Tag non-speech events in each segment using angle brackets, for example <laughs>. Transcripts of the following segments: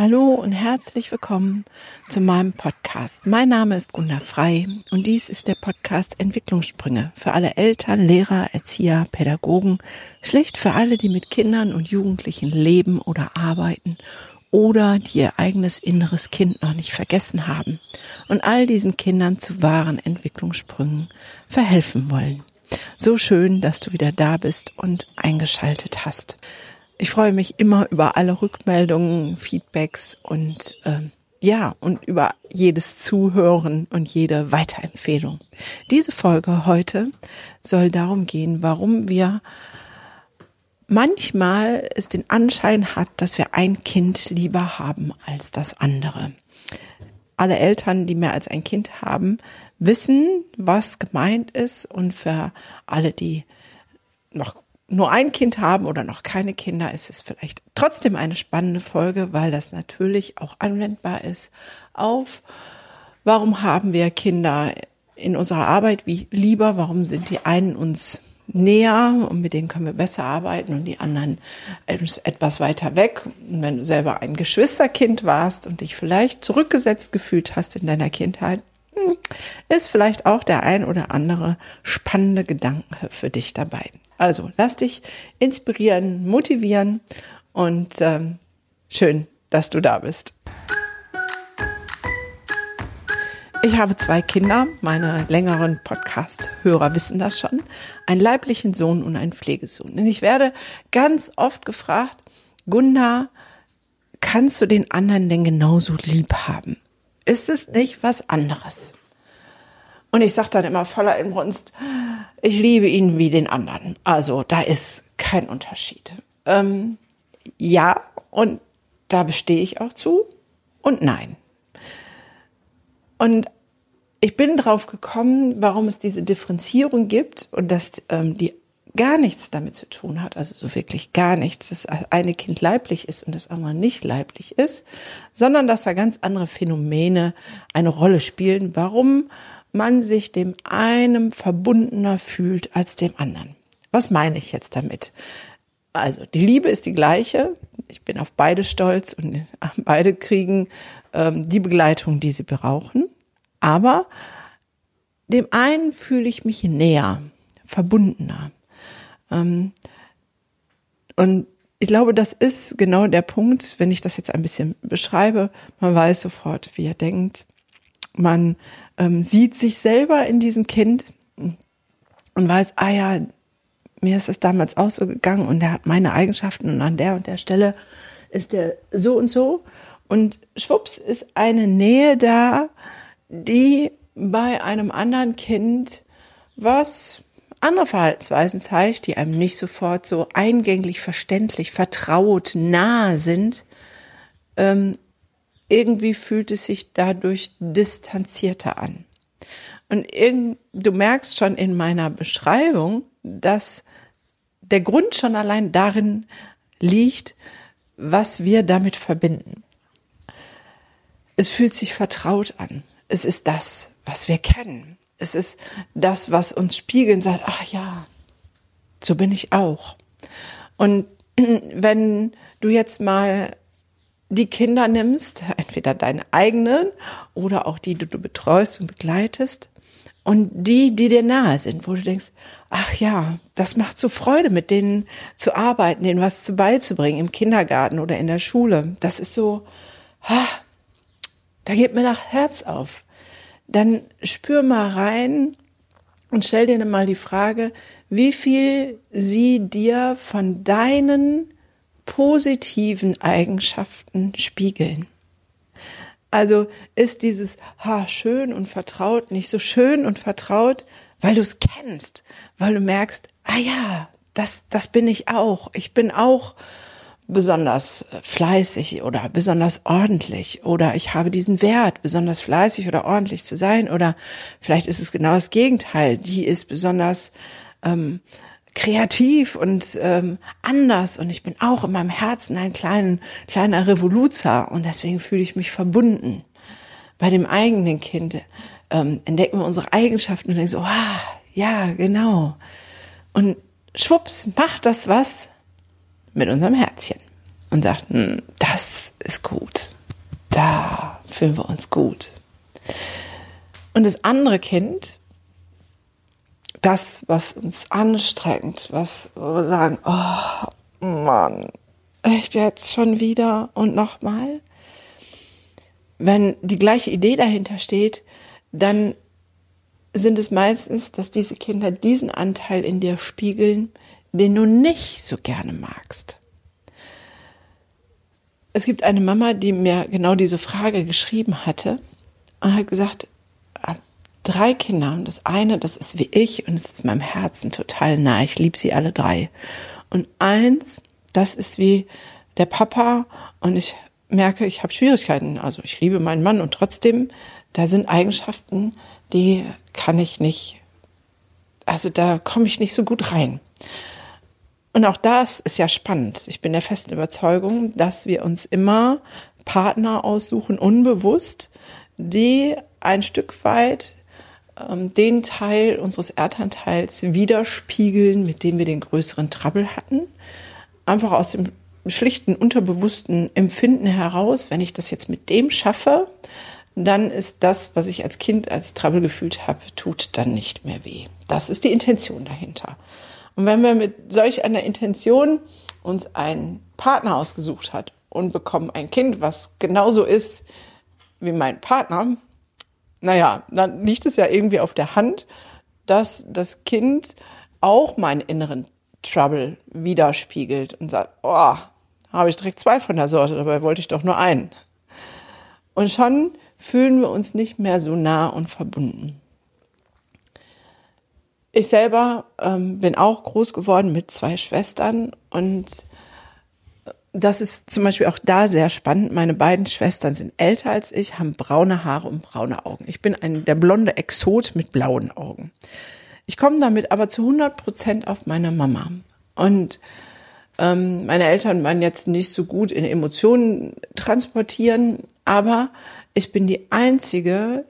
Hallo und herzlich willkommen zu meinem Podcast. Mein Name ist Gunda Frei und dies ist der Podcast Entwicklungssprünge für alle Eltern, Lehrer, Erzieher, Pädagogen, schlicht für alle, die mit Kindern und Jugendlichen leben oder arbeiten oder die ihr eigenes inneres Kind noch nicht vergessen haben und all diesen Kindern zu wahren Entwicklungssprüngen verhelfen wollen. So schön, dass du wieder da bist und eingeschaltet hast. Ich freue mich immer über alle Rückmeldungen, Feedbacks und äh, ja, und über jedes Zuhören und jede Weiterempfehlung. Diese Folge heute soll darum gehen, warum wir manchmal es den Anschein hat, dass wir ein Kind lieber haben als das andere. Alle Eltern, die mehr als ein Kind haben, wissen, was gemeint ist und für alle, die noch nur ein Kind haben oder noch keine Kinder, ist es vielleicht trotzdem eine spannende Folge, weil das natürlich auch anwendbar ist auf, warum haben wir Kinder in unserer Arbeit wie lieber, warum sind die einen uns näher und mit denen können wir besser arbeiten und die anderen etwas weiter weg. Und wenn du selber ein Geschwisterkind warst und dich vielleicht zurückgesetzt gefühlt hast in deiner Kindheit, ist vielleicht auch der ein oder andere spannende Gedanke für dich dabei. Also lass dich inspirieren, motivieren und ähm, schön, dass du da bist. Ich habe zwei Kinder, meine längeren Podcast-Hörer wissen das schon, einen leiblichen Sohn und einen Pflegesohn. Und ich werde ganz oft gefragt, Gunda, kannst du den anderen denn genauso lieb haben? Ist es nicht was anderes? Und ich sage dann immer voller Inbrunst, ich liebe ihn wie den anderen. Also da ist kein Unterschied. Ähm, ja, und da bestehe ich auch zu und nein. Und ich bin drauf gekommen, warum es diese Differenzierung gibt und dass ähm, die gar nichts damit zu tun hat, also so wirklich gar nichts, dass eine Kind leiblich ist und das andere nicht leiblich ist, sondern dass da ganz andere Phänomene eine Rolle spielen, warum man sich dem einen verbundener fühlt als dem anderen. Was meine ich jetzt damit? Also die Liebe ist die gleiche. Ich bin auf beide stolz und <laughs> beide kriegen ähm, die Begleitung, die sie brauchen. Aber dem einen fühle ich mich näher, verbundener. Ähm, und ich glaube, das ist genau der Punkt, wenn ich das jetzt ein bisschen beschreibe. Man weiß sofort, wie er denkt. Man ähm, sieht sich selber in diesem Kind und weiß, ah ja, mir ist es damals auch so gegangen und der hat meine Eigenschaften und an der und der Stelle ist der so und so. Und schwupps ist eine Nähe da, die bei einem anderen Kind was andere Verhaltensweisen zeigt, die einem nicht sofort so eingänglich, verständlich, vertraut, nahe sind, ähm, irgendwie fühlt es sich dadurch distanzierter an. Und du merkst schon in meiner Beschreibung, dass der Grund schon allein darin liegt, was wir damit verbinden. Es fühlt sich vertraut an. Es ist das, was wir kennen. Es ist das, was uns spiegeln sagt, ach ja, so bin ich auch. Und <clears throat> wenn du jetzt mal die Kinder nimmst, <laughs> entweder deine eigenen oder auch die, die du betreust und begleitest, und die, die dir nahe sind, wo du denkst, ach ja, das macht so Freude, mit denen zu arbeiten, denen was zu beizubringen im Kindergarten oder in der Schule. Das ist so, ha, da geht mir nach Herz auf. Dann spür mal rein und stell dir mal die Frage, wie viel sie dir von deinen positiven Eigenschaften spiegeln. Also ist dieses ha schön und vertraut nicht so schön und vertraut, weil du es kennst, weil du merkst, ah ja, das das bin ich auch. Ich bin auch besonders fleißig oder besonders ordentlich oder ich habe diesen Wert, besonders fleißig oder ordentlich zu sein oder vielleicht ist es genau das Gegenteil. Die ist besonders ähm, kreativ und ähm, anders und ich bin auch in meinem Herzen ein kleinen, kleiner Revoluzer und deswegen fühle ich mich verbunden. Bei dem eigenen Kind ähm, entdecken wir unsere Eigenschaften und denken so, ah, ja, genau. Und schwupps, macht das was mit unserem Herzchen und sagt, hm, das ist gut. da fühlen wir uns gut. Und das andere Kind, das, was uns anstrengt, was wir sagen, oh Mann, echt jetzt schon wieder und nochmal. Wenn die gleiche Idee dahinter steht, dann sind es meistens, dass diese Kinder diesen Anteil in dir spiegeln, den du nicht so gerne magst. Es gibt eine Mama, die mir genau diese Frage geschrieben hatte und hat gesagt, drei Kinder das eine, das ist wie ich und es ist meinem Herzen total nah. Ich liebe sie alle drei. Und eins, das ist wie der Papa und ich merke, ich habe Schwierigkeiten. Also ich liebe meinen Mann und trotzdem, da sind Eigenschaften, die kann ich nicht, also da komme ich nicht so gut rein. Und auch das ist ja spannend. Ich bin der festen Überzeugung, dass wir uns immer Partner aussuchen, unbewusst, die ein Stück weit ähm, den Teil unseres Erdanteils widerspiegeln, mit dem wir den größeren Trouble hatten. Einfach aus dem schlichten, unterbewussten Empfinden heraus, wenn ich das jetzt mit dem schaffe, dann ist das, was ich als Kind als Trouble gefühlt habe, tut dann nicht mehr weh. Das ist die Intention dahinter. Und wenn wir mit solch einer Intention uns einen Partner ausgesucht hat und bekommen ein Kind, was genauso ist wie mein Partner, naja, dann liegt es ja irgendwie auf der Hand, dass das Kind auch meinen inneren Trouble widerspiegelt und sagt, oh, habe ich direkt zwei von der Sorte, dabei wollte ich doch nur einen. Und schon fühlen wir uns nicht mehr so nah und verbunden. Ich selber ähm, bin auch groß geworden mit zwei Schwestern und das ist zum Beispiel auch da sehr spannend. Meine beiden Schwestern sind älter als ich, haben braune Haare und braune Augen. Ich bin ein, der blonde Exot mit blauen Augen. Ich komme damit aber zu 100 Prozent auf meine Mama. Und ähm, meine Eltern waren jetzt nicht so gut in Emotionen transportieren, aber ich bin die Einzige,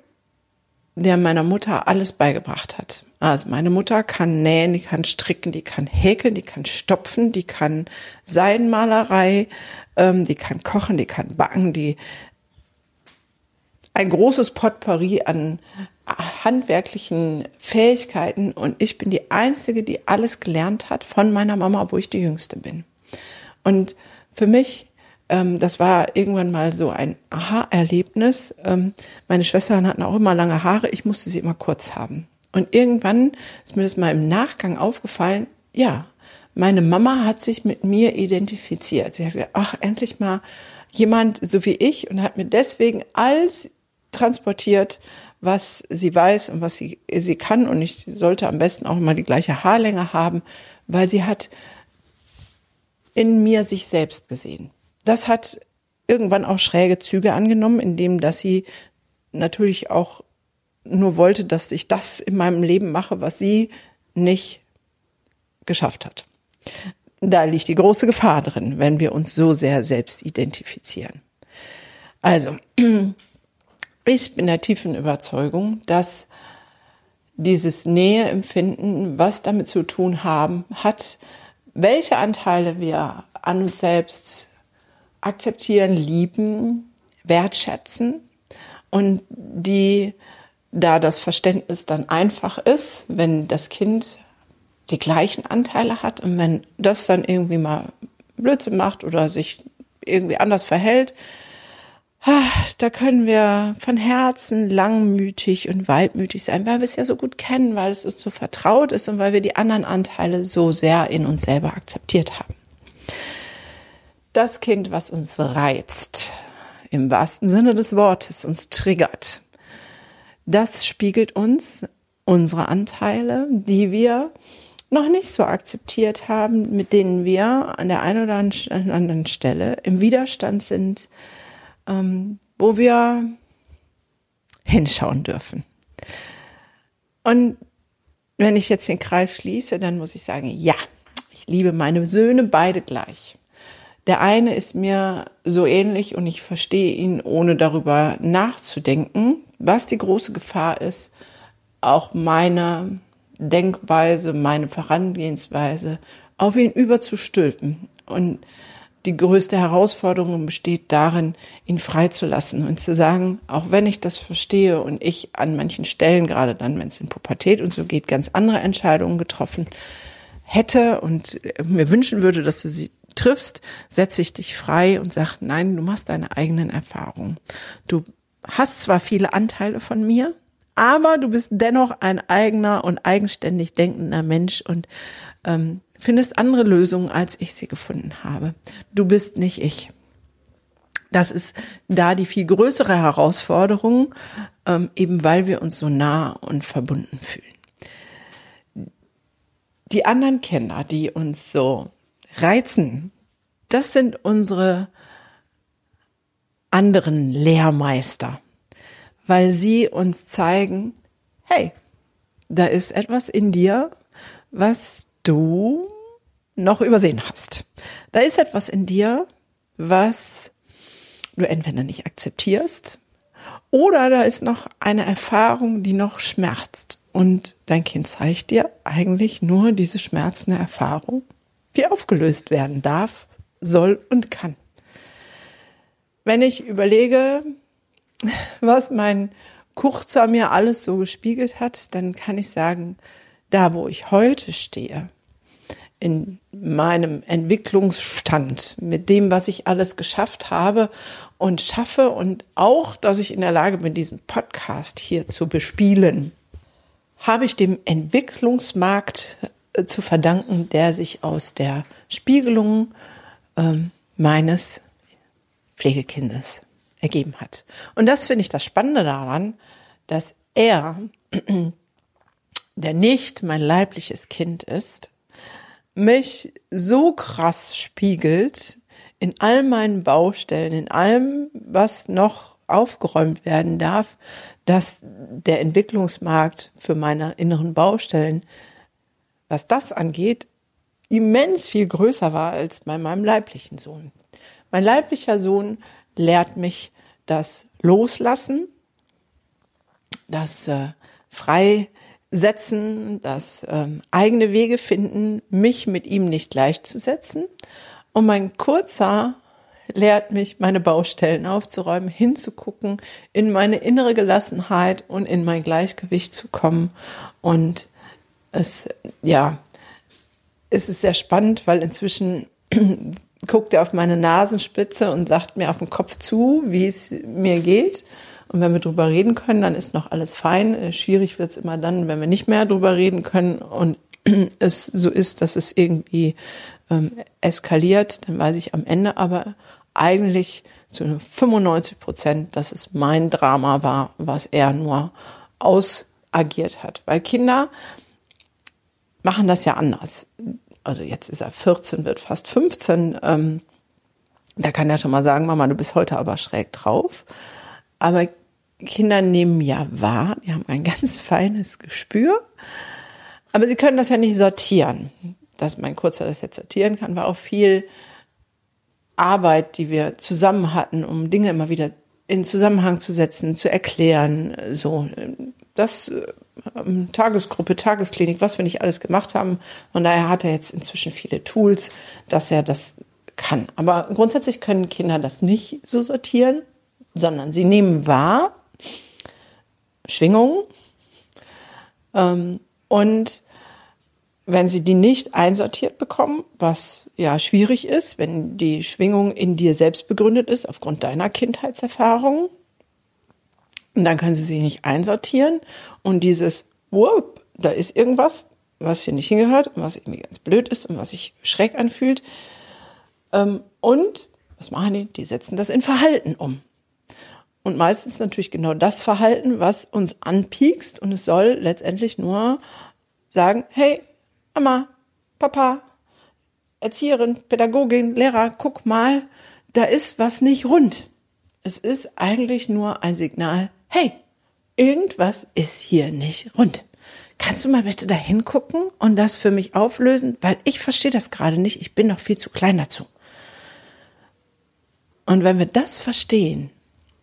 der meiner Mutter alles beigebracht hat. Also meine Mutter kann nähen, die kann stricken, die kann häkeln, die kann stopfen, die kann Seidenmalerei, ähm, die kann kochen, die kann backen, die ein großes Potpourri an handwerklichen Fähigkeiten und ich bin die Einzige, die alles gelernt hat von meiner Mama, wo ich die Jüngste bin. Und für mich ähm, das war irgendwann mal so ein Aha-Erlebnis. Ähm, meine Schwestern hatten auch immer lange Haare, ich musste sie immer kurz haben. Und irgendwann ist mir das mal im Nachgang aufgefallen, ja, meine Mama hat sich mit mir identifiziert. Sie hat gesagt, ach, endlich mal jemand so wie ich und hat mir deswegen alles transportiert, was sie weiß und was sie, sie kann. Und ich sollte am besten auch immer die gleiche Haarlänge haben, weil sie hat in mir sich selbst gesehen. Das hat irgendwann auch schräge Züge angenommen, indem dass sie natürlich auch nur wollte, dass ich das in meinem Leben mache, was sie nicht geschafft hat. Da liegt die große Gefahr drin, wenn wir uns so sehr selbst identifizieren. Also, <clears throat> ich bin der tiefen Überzeugung, dass dieses Näheempfinden, was damit zu tun haben, hat, welche Anteile wir an uns selbst akzeptieren, lieben, wertschätzen und die, da das Verständnis dann einfach ist, wenn das Kind die gleichen Anteile hat und wenn das dann irgendwie mal Blödsinn macht oder sich irgendwie anders verhält, da können wir von Herzen langmütig und weitmütig sein, weil wir es ja so gut kennen, weil es uns so vertraut ist und weil wir die anderen Anteile so sehr in uns selber akzeptiert haben. Das Kind, was uns reizt, im wahrsten Sinne des Wortes, uns triggert, das spiegelt uns unsere Anteile, die wir noch nicht so akzeptiert haben, mit denen wir an der einen oder anderen Stelle im Widerstand sind, ähm, wo wir hinschauen dürfen. Und wenn ich jetzt den Kreis schließe, dann muss ich sagen, ja, ich liebe meine Söhne beide gleich. Der eine ist mir so ähnlich und ich verstehe ihn, ohne darüber nachzudenken, was die große Gefahr ist, auch meine Denkweise, meine Vorangehensweise auf ihn überzustülpen. Und die größte Herausforderung besteht darin, ihn freizulassen und zu sagen, auch wenn ich das verstehe und ich an manchen Stellen, gerade dann, wenn es in Pubertät und so geht, ganz andere Entscheidungen getroffen hätte und mir wünschen würde, dass du sie triffst, setze ich dich frei und sag, nein, du machst deine eigenen Erfahrungen. Du hast zwar viele Anteile von mir, aber du bist dennoch ein eigener und eigenständig denkender Mensch und ähm, findest andere Lösungen, als ich sie gefunden habe. Du bist nicht ich. Das ist da die viel größere Herausforderung, ähm, eben weil wir uns so nah und verbunden fühlen. Die anderen Kinder, die uns so reizen, das sind unsere anderen Lehrmeister, weil sie uns zeigen, hey, da ist etwas in dir, was du noch übersehen hast. Da ist etwas in dir, was du entweder nicht akzeptierst oder da ist noch eine Erfahrung, die noch schmerzt. Und dein Kind zeigt dir eigentlich nur diese schmerzende Erfahrung, die aufgelöst werden darf, soll und kann. Wenn ich überlege, was mein Kurzer mir alles so gespiegelt hat, dann kann ich sagen, da wo ich heute stehe, in meinem Entwicklungsstand, mit dem, was ich alles geschafft habe und schaffe und auch, dass ich in der Lage bin, diesen Podcast hier zu bespielen, habe ich dem Entwicklungsmarkt zu verdanken, der sich aus der Spiegelung ähm, meines Pflegekindes ergeben hat. Und das finde ich das Spannende daran, dass er, <clears throat> der nicht mein leibliches Kind ist, mich so krass spiegelt in all meinen Baustellen, in allem, was noch aufgeräumt werden darf, dass der Entwicklungsmarkt für meine inneren Baustellen, was das angeht, immens viel größer war als bei meinem leiblichen Sohn. Mein leiblicher Sohn lehrt mich das Loslassen, das äh, frei setzen, das ähm, eigene Wege finden, mich mit ihm nicht gleichzusetzen. Und mein kurzer lehrt mich, meine Baustellen aufzuräumen, hinzugucken, in meine innere Gelassenheit und in mein Gleichgewicht zu kommen. Und es, ja, es ist sehr spannend, weil inzwischen <clears throat> guckt er auf meine Nasenspitze und sagt mir auf den Kopf zu, wie es mir geht. Und wenn wir drüber reden können, dann ist noch alles fein. Äh, schwierig wird's immer dann, wenn wir nicht mehr drüber reden können und <clears throat> es so ist, dass es irgendwie ähm, eskaliert, dann weiß ich am Ende aber eigentlich zu 95 Prozent, dass es mein Drama war, was er nur ausagiert hat. Weil Kinder machen das ja anders. Also jetzt ist er 14, wird fast 15. Ähm, da kann er schon mal sagen, Mama, du bist heute aber schräg drauf. Aber Kinder nehmen ja wahr, die haben ein <laughs> ganz feines Gespür, aber sie können das ja nicht sortieren. Dass mein Kurzer das jetzt sortieren kann, war auch viel Arbeit, die wir zusammen hatten, um Dinge immer wieder in Zusammenhang zu setzen, zu erklären, so. Das Tagesgruppe, Tagesklinik, was wir nicht alles gemacht haben. Und daher hat er jetzt inzwischen viele Tools, dass er das kann. Aber grundsätzlich können Kinder das nicht so sortieren, sondern sie nehmen wahr, Schwingungen. Ähm, und wenn sie die nicht einsortiert bekommen, was ja schwierig ist, wenn die Schwingung in dir selbst begründet ist, aufgrund deiner Kindheitserfahrung, und dann können sie sie nicht einsortieren und dieses, whoop, da ist irgendwas, was hier nicht hingehört und was irgendwie ganz blöd ist und was sich schräg anfühlt. Ähm, und was machen die? Die setzen das in Verhalten um. Und meistens natürlich genau das Verhalten, was uns anpiekst. Und es soll letztendlich nur sagen, hey, Mama, Papa, Erzieherin, Pädagogin, Lehrer, guck mal, da ist was nicht rund. Es ist eigentlich nur ein Signal, hey, irgendwas ist hier nicht rund. Kannst du mal bitte da hingucken und das für mich auflösen? Weil ich verstehe das gerade nicht. Ich bin noch viel zu klein dazu. Und wenn wir das verstehen,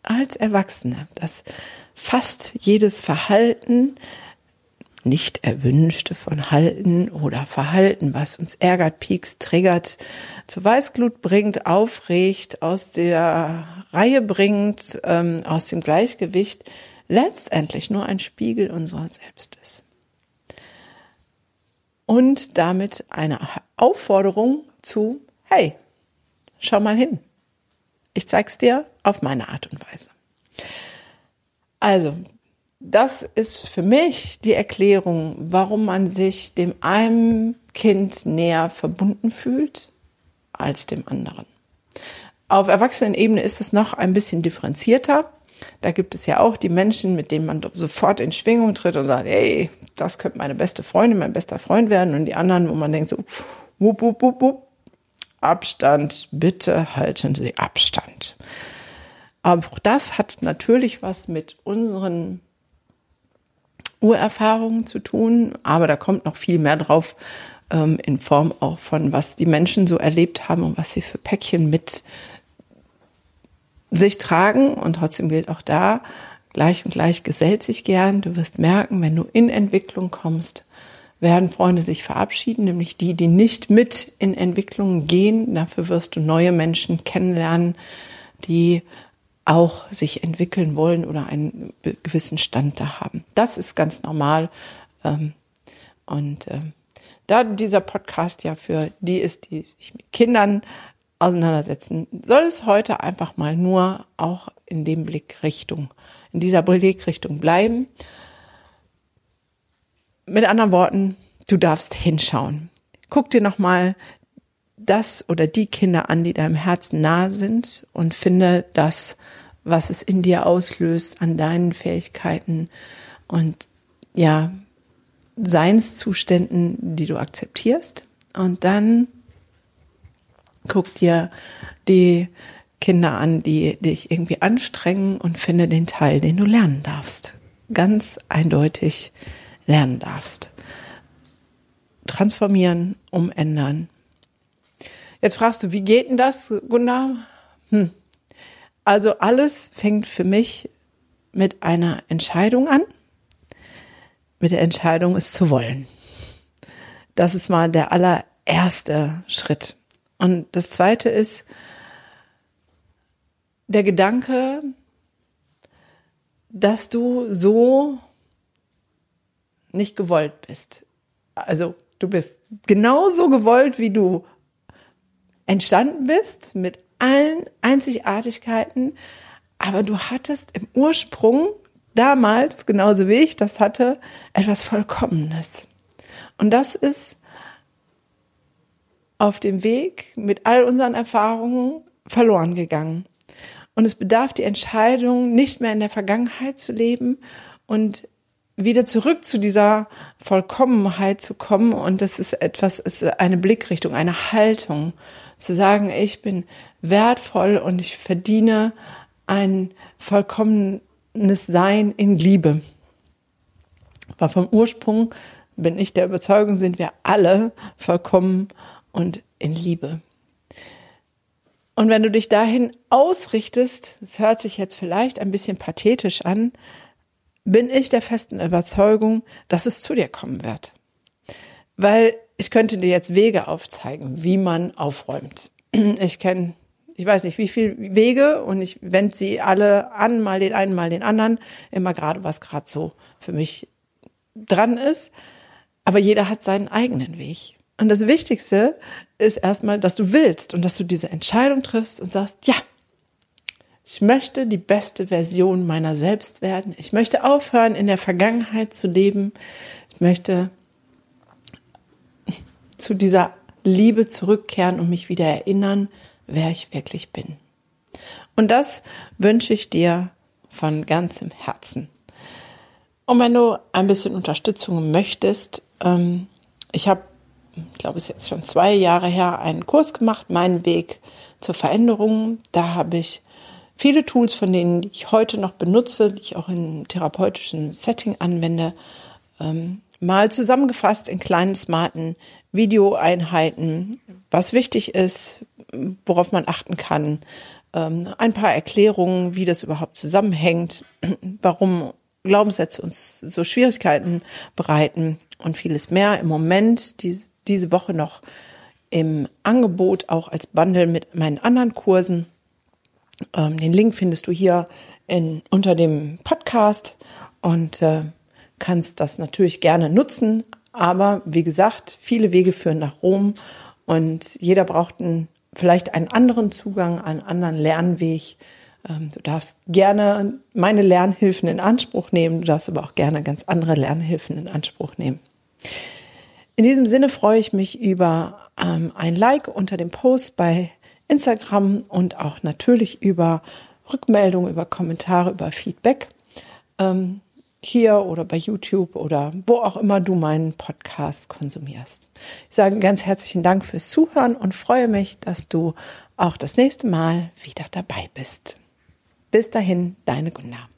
als Erwachsene, dass fast jedes Verhalten nicht erwünschte von Halten oder Verhalten, was uns ärgert, piekst, triggert, zur Weißglut bringt, aufregt, aus der Reihe bringt, ähm, aus dem Gleichgewicht, letztendlich nur ein Spiegel unserer selbst ist. Und damit eine Aufforderung zu, hey, schau mal hin. Ich zeig's dir auf meine Art und Weise. Also, das ist für mich die Erklärung, warum man sich dem einen Kind näher verbunden fühlt als dem anderen. Auf Erwachsenenebene ist es noch ein bisschen differenzierter. Da gibt es ja auch die Menschen, mit denen man sofort in Schwingung tritt und sagt, ey, das könnte meine beste Freundin, mein bester Freund werden. Und die anderen, wo man denkt so, wupp, wupp, wupp, wupp, Abstand, bitte halten Sie Abstand. Aber auch das hat natürlich was mit unseren Urerfahrungen zu tun, aber da kommt noch viel mehr drauf ähm, in Form auch von, was die Menschen so erlebt haben und was sie für Päckchen mit sich tragen. Und trotzdem gilt auch da, gleich und gleich gesellt sich gern. Du wirst merken, wenn du in Entwicklung kommst, werden Freunde sich verabschieden, nämlich die, die nicht mit in Entwicklung gehen. Dafür wirst du neue Menschen kennenlernen, die auch sich entwickeln wollen oder einen gewissen Stand da haben. Das ist ganz normal. Ähm, und ähm, da dieser Podcast ja für die ist, die sich mit Kindern auseinandersetzen, soll es heute einfach mal nur auch in dem Blickrichtung, in dieser Blickrichtung bleiben. Mit anderen Worten, du darfst hinschauen. Guck dir nochmal das oder die Kinder an, die deinem Herzen nahe sind und finde das, was es in dir auslöst an deinen Fähigkeiten und ja, Seinszuständen, die du akzeptierst. Und dann guck dir die Kinder an, die dich irgendwie anstrengen und finde den Teil, den du lernen darfst. Ganz eindeutig lernen darfst. Transformieren, umändern. Jetzt fragst du, wie geht denn das, Gunda? Hm. Also alles fängt für mich mit einer Entscheidung an. Mit der Entscheidung, es zu wollen. Das ist mal der allererste Schritt. Und das zweite ist der Gedanke, dass du so nicht gewollt bist. Also du bist genauso gewollt, wie du entstanden bist, mit allen Einzigartigkeiten, aber du hattest im Ursprung damals, genauso wie ich das hatte, etwas Vollkommenes. Und das ist auf dem Weg mit all unseren Erfahrungen verloren gegangen. Und es bedarf die Entscheidung, nicht mehr in der Vergangenheit zu leben und wieder zurück zu dieser Vollkommenheit zu kommen. Und das ist etwas, ist eine Blickrichtung, eine Haltung, zu sagen, ich bin wertvoll und ich verdiene ein vollkommenes Sein in Liebe. Aber vom Ursprung bin ich der Überzeugung, sind wir alle vollkommen und in Liebe. Und wenn du dich dahin ausrichtest, es hört sich jetzt vielleicht ein bisschen pathetisch an, bin ich der festen Überzeugung, dass es zu dir kommen wird. Weil ich könnte dir jetzt Wege aufzeigen, wie man aufräumt. Ich kenne, ich weiß nicht, wie viele Wege und ich wende sie alle an, mal den einen, mal den anderen, immer gerade, was gerade so für mich dran ist. Aber jeder hat seinen eigenen Weg. Und das Wichtigste ist erstmal, dass du willst und dass du diese Entscheidung triffst und sagst, ja, ich möchte die beste Version meiner selbst werden. Ich möchte aufhören, in der Vergangenheit zu leben. Ich möchte zu dieser Liebe zurückkehren und mich wieder erinnern, wer ich wirklich bin. Und das wünsche ich dir von ganzem Herzen. Und wenn du ein bisschen Unterstützung möchtest, ähm, ich habe, ich glaube, es ist jetzt schon zwei Jahre her, einen Kurs gemacht, meinen Weg zur Veränderung. Da habe ich viele Tools, von denen ich heute noch benutze, die ich auch in therapeutischen Setting anwende, ähm, mal zusammengefasst in kleinen, smarten Videoeinheiten, was wichtig ist, worauf man achten kann, ähm, ein paar Erklärungen, wie das überhaupt zusammenhängt, <clears throat> warum Glaubenssätze uns so Schwierigkeiten bereiten und vieles mehr. Im Moment, diese, Woche noch im Angebot, auch als Bundle mit meinen anderen Kursen. Ähm, den Link findest du hier in, unter dem Podcast und äh, kannst das natürlich gerne nutzen. Aber wie gesagt, viele Wege führen nach Rom und jeder braucht einen, vielleicht einen anderen Zugang, einen anderen Lernweg. Ähm, du darfst gerne meine Lernhilfen in Anspruch nehmen, du darfst aber auch gerne ganz andere Lernhilfen in Anspruch nehmen. In diesem Sinne freue ich mich über ähm, ein Like unter dem Post bei Instagram und auch natürlich über Rückmeldungen, über Kommentare, über Feedback. Ähm, hier oder bei YouTube oder wo auch immer du meinen Podcast konsumierst. Ich sage ganz herzlichen Dank fürs Zuhören und freue mich, dass du auch das nächste Mal wieder dabei bist. Bis dahin, deine Gunnar.